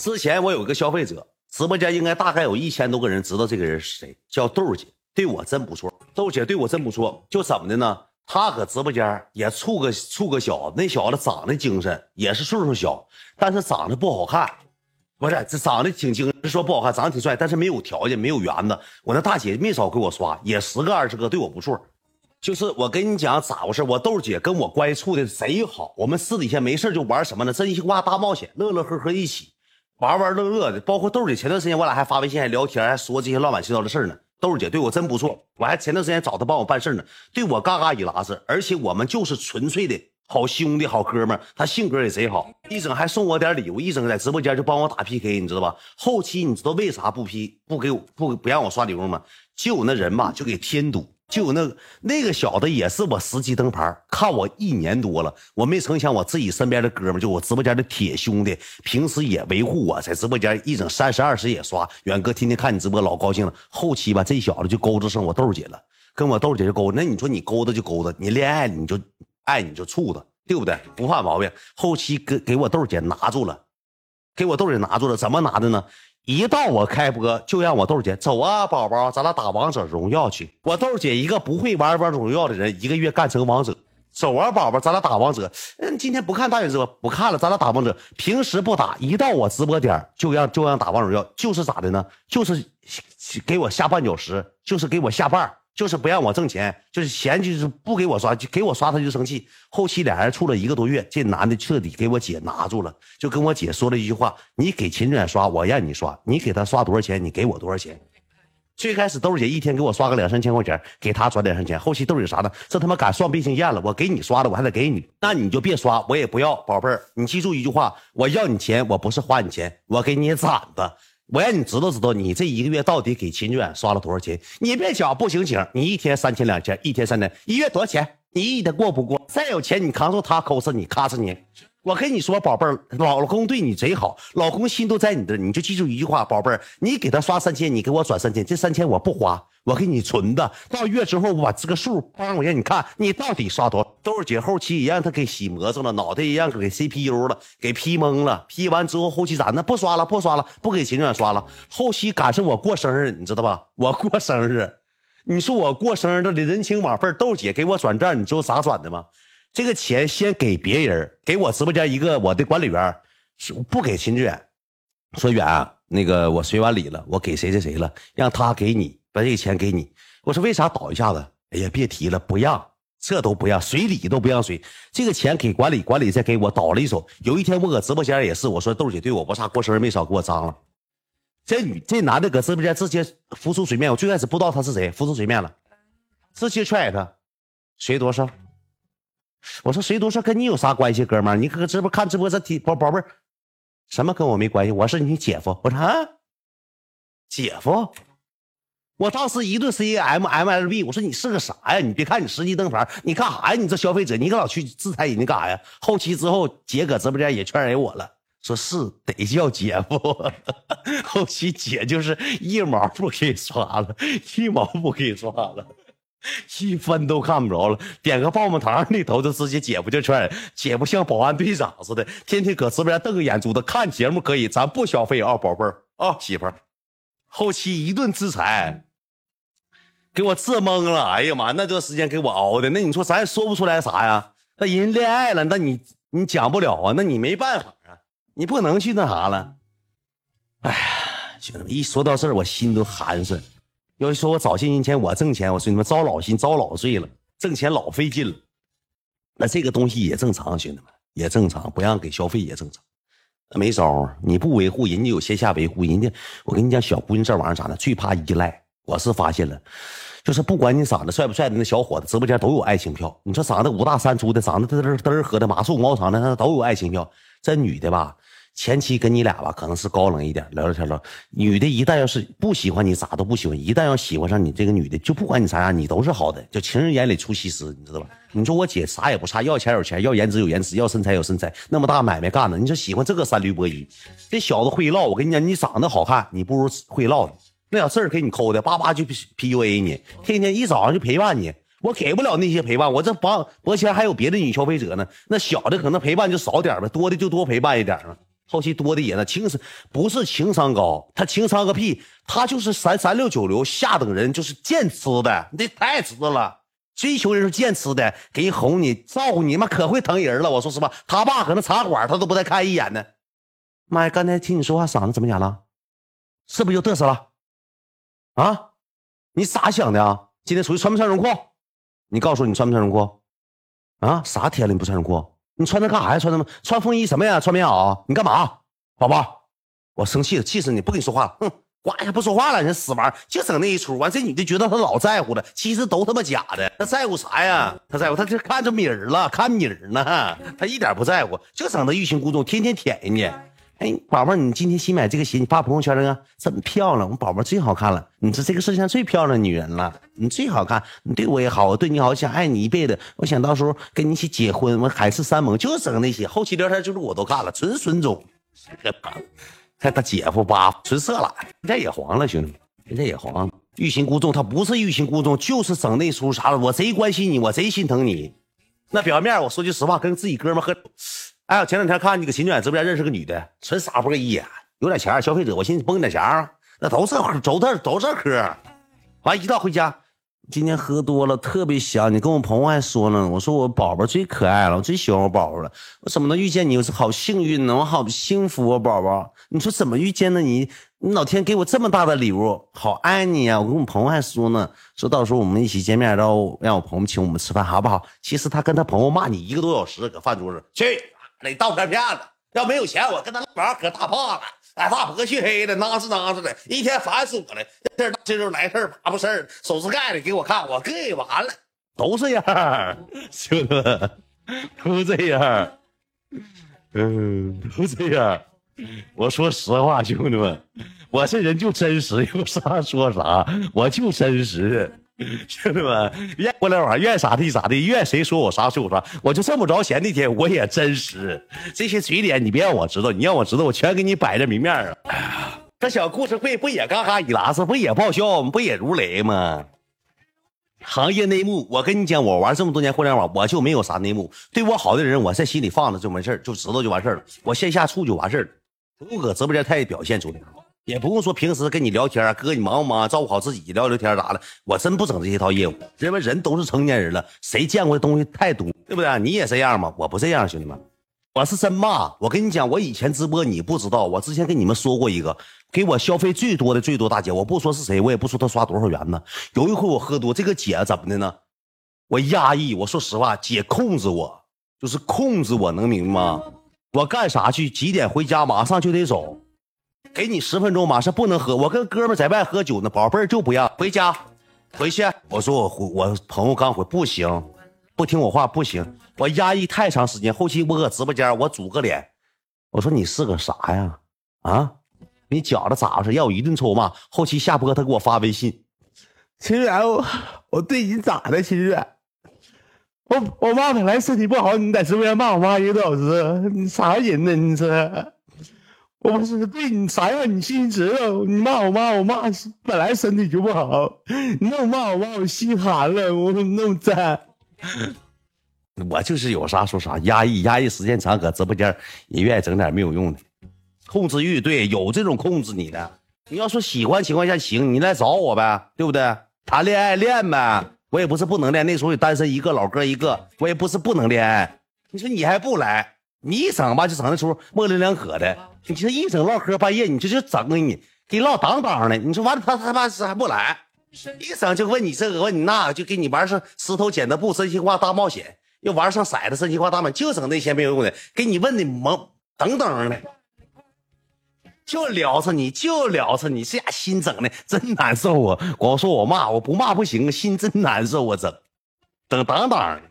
之前我有一个消费者，直播间应该大概有一千多个人知道这个人是谁，叫豆姐，对我真不错。豆姐对我真不错，就怎么的呢？她搁直播间也处个处个小，那小子长得精神，也是岁数小，但是长得不好看。不是，这长得挺精，说不好看，长得挺帅，但是没有条件，没有缘子。我那大姐没少给我刷，也十个二十个，对我不错。就是我跟你讲咋回事，我豆姐跟我关系处的贼好，我们私底下没事就玩什么呢？真心话大冒险，乐乐呵呵一起。玩玩乐乐的，包括豆姐前段时间我俩还发微信还聊天，还说这些乱七糟的事呢。豆姐对我真不错，我还前段时间找她帮我办事呢，对我嘎嘎一拉子，而且我们就是纯粹的好兄弟、好哥们她性格也贼好，一整还送我点礼物，一整在直播间就帮我打 PK，你知道吧？后期你知道为啥不批不给我不不让我刷礼物吗？就有那人吧，就给添堵。就那那个小子也是我十级灯牌，看我一年多了，我没成想我自己身边的哥们，就我直播间的铁兄弟，平时也维护我，在直播间一整三十二十也刷。远哥天天看你直播老高兴了。后期吧，这小子就勾搭上我豆姐了，跟我豆姐就勾。那你说你勾搭就勾搭，你恋爱你就爱你就处着，对不对？不怕毛病。后期给给我豆姐拿住了，给我豆姐拿住了，怎么拿的呢？一到我开播，就让我豆姐走啊，宝宝，咱俩打王者荣耀去。我豆姐一个不会玩王者荣耀的人，一个月干成王者。走啊，宝宝，咱俩打王者。嗯，今天不看大眼直播，不看了，咱俩打王者。平时不打，一到我直播点就让就让打王者荣耀，就是咋的呢？就是给我下绊脚石，就是给我下绊儿就是不让我挣钱，就是钱就是不给我刷，就给我刷他就生气。后期俩人处了一个多月，这男的彻底给我姐拿住了，就跟我姐说了一句话：“你给秦远刷，我让你刷，你给他刷多少钱，你给我多少钱。”最开始豆姐一天给我刷个两三千块钱，给他转两三千。后期豆姐啥的？这他妈敢算变性验了，我给你刷的，我还得给你，那你就别刷，我也不要，宝贝儿，你记住一句话：我要你钱，我不是花你钱，我给你攒的。我让你知道知道，你这一个月到底给秦志远刷了多少钱？你别想不行行，你一天三千两千，一天三千，一月多少钱？你一天过不过？再有钱你扛住他抠死你，咔死你！我跟你说，宝贝儿，老公对你贼好，老公心都在你这，你就记住一句话，宝贝儿，你给他刷三千，你给我转三千，这三千我不花。我给你存的，到月之后我把这个数帮我让你看，你到底刷多少？豆姐后期也让他给洗魔怔了，脑袋也让给 CPU 了，给 P 懵了。P 完之后后期咋那不刷了，不刷了，不给秦远刷了。后期赶上我过生日，你知道吧？我过生日，你说我过生日的人情往份，豆姐给我转账，你知道咋转的吗？这个钱先给别人，给我直播间一个我的管理员，不给秦志远，说远啊那个我随完礼了，我给谁谁谁了，让他给你。把这个钱给你，我说为啥倒一下子？哎呀，别提了，不让，这都不让，随礼都不让随。这个钱给管理，管理再给我倒了一手。有一天我搁直播间也是，我说豆姐对我不差，过生日没少给我脏了。这女这男的搁直播间直接浮出水面，我最开始不知道他是谁，浮出水面了，直接踹他，随多少？我说谁多说跟你有啥关系，哥们儿？你搁直播看直播这提宝宝贝儿，什么跟我没关系？我是你姐夫。我说啊，姐夫。我当时一顿 C M M L B，我说你是个啥呀？你别看你十级灯牌，你干啥呀？你这消费者，你可老去制裁人家干啥呀？后期之后，姐搁直播间也劝人我了，说是得叫姐夫。后期姐就是一毛不给刷了，一毛不给刷了，一分都看不着了。点个棒棒糖那头就直接姐夫就劝，姐夫像保安队长似的，天天搁直播间瞪个眼珠子，看节目可以，咱不消费啊，宝贝儿啊，媳妇儿。后期一顿制裁，给我治懵了。哎呀妈，那段时间给我熬的，那你说咱也说不出来啥呀？那人恋爱了，那你你讲不了啊，那你没办法啊，你不能去那啥了。哎呀，兄弟们，一说到这儿，我心都寒碜。要是说我早些年前我挣钱，我说你们遭老心遭老罪了，挣钱老费劲了。那这个东西也正常，兄弟们也正常，不让给消费也正常。没招你不维护，人家有线下维护。人家，我跟你讲，小姑娘这玩意儿咋的？最怕依赖。我是发现了，就是不管你长得帅不帅的，那小伙子直播间都有爱情票。你说长得五大三粗的，长得嘚嘚嘚喝的马树毛长的，那都有爱情票。这女的吧？前期跟你俩吧，可能是高冷一点，聊聊天了。女的一旦要是不喜欢你，咋都不喜欢；一旦要喜欢上你这个女的，就不管你啥样，你都是好的。就情人眼里出西施，你知道吧？你说我姐啥也不差，要钱有钱，要颜值有颜值，要身材有身材，那么大买卖干的，你说喜欢这个三驴波一，这小子会唠。我跟你讲，你长得好看，你不如会唠。那小事儿给你抠的，叭叭就 PUA 你，天天一早上就陪伴你。我给不了那些陪伴，我这帮脖前还有别的女消费者呢。那小的可能陪伴就少点吧，多的就多陪伴一点嘛。后期多的也呢情商不是情商高，他情商个屁，他就是三三六九流下等人，就是贱吃的，你这太知道了。追求人是贱吃的，给人哄你照顾你，妈可会疼人了。我说实话，他爸可能茶馆他都不带看一眼的。妈呀，刚才听你说话嗓子怎么哑了？是不是又嘚瑟了？啊？你咋想的啊？今天出去穿不穿绒裤？你告诉我你穿不穿绒裤？啊？啥天了你不穿绒裤？你穿那干啥呀？穿那么穿风衣什么呀？穿棉袄？你干嘛，宝宝？我生气了，气死你！不跟你说话了，哼，呱一下不说话了。人死玩儿就整那一出。完，这女的觉得她老在乎了，其实都他妈假的。她在乎啥呀？她在乎，她这看着米儿了，看米儿呢。她一点不在乎，就整的欲擒故纵，天天舔人家。哎，宝宝，你今天新买这个鞋，你发朋友圈了啊？真漂亮，我宝宝最好看了，你是这个世界上最漂亮的女人了，你最好看，你对我也好，我对你好，想爱你一辈子，我想到时候跟你一起结婚，我海誓山盟，就整那些后期聊天记录我都看了，纯孙总，看他姐夫吧，纯色了，现在也黄了，兄弟们，现在也黄，欲擒故纵，他不是欲擒故纵，就是整那出啥了，我贼关心你，我贼心疼你，那表面我说句实话，跟自己哥们喝。哎，前两天看你搁秦卷直播间认识个女的，纯撒泼一眼，有点钱，消费者，我寻思崩点钱啊，那都这都这都这嗑。完一到回家，今天喝多了，特别香。你跟我朋友还说呢，我说我宝宝最可爱了，我最喜欢我宝宝了。我怎么能遇见你？我是好幸运呢，我好幸福啊，宝宝。你说怎么遇见的你？你老天给我这么大的礼物，好爱你呀！我跟我朋友还说呢，说到时候我们一起见面，然后让我朋友请我们吃饭，好不好？其实他跟他朋友骂你一个多小时，搁饭桌上去。那倒片骗子，要没有钱，我跟他玩可大胖了，哎，大婆黢黑的，囊子囊子的，一天烦死我了。这儿这时候来事儿，麻不事儿，手指盖的给我看，我给完了，都这样，兄弟们，都这样，嗯，都这样。我说实话，兄弟们，我这人就真实，有啥说啥，我就真实。兄弟们，愿互联网，愿啥地啥地，愿谁说我啥说我啥，我就这么着闲那天，我也真实。这些嘴脸你别让我知道，你让我知道，我全给你摆在明面上。这小故事会不也嘎嘎一拉丝，不也爆笑吗？不也如雷吗？行业内幕，我跟你讲，我玩这么多年互联网，我就没有啥内幕。对我好的人，我在心里放着就没事就知道就完事了。我线下处就完事了，不搁直播间太表现出来。也不用说平时跟你聊天哥你忙不忙？照顾好自己，聊聊天咋的？我真不整这些套业务，因为人都是成年人了，谁见过的东西太多，对不对？你也这样吗？我不这样，兄弟们，我是真骂。我跟你讲，我以前直播你不知道，我之前跟你们说过一个，给我消费最多的最多大姐，我不说是谁，我也不说她刷多少元呢。有一回我喝多，这个姐怎么的呢？我压抑，我说实话，姐控制我，就是控制我，能明白吗？我干啥去？几点回家？马上就得走。给你十分钟，马上不能喝。我跟哥们在外喝酒呢，宝贝儿就不让回家，回去。我说我回，我朋友刚回，不行，不听我话不行。我压抑太长时间，后期我搁直播间，我煮个脸。我说你是个啥呀？啊，你觉着咋回事？要我一顿抽骂。后期下播，他给我发微信，秦远，我对你咋的？秦远，我我妈本来身体不好，你在直播间骂我妈一个多小时，你啥人呢？你这。我不是对你啥样，你心里知道。你骂我妈，我妈本来身体就不好，你那么骂我妈，我心寒了，我那么赞。我就是有啥说啥，压抑压抑时间长，搁直播间也愿意整点没有用的。控制欲，对，有这种控制你的。你要说喜欢情况下行，你来找我呗，对不对？谈恋爱练呗，我也不是不能练。那时候也单身一个，老哥一个，我也不是不能恋爱。你说你还不来？你一整吧，就整那出模棱两可的。你这一整唠嗑，半夜你这就整的你，给唠当当的。你说完了，他他妈是还不来，一整就问你这个问你那个，就给你玩上石头剪刀布真心话大冒险，又玩上骰子真心话大冒险，就整那些没有用的，给你问的懵等等的，就聊着你就聊着你，这家心整的真难受啊！光说我骂我不骂不行，心真难受啊，整整当当的。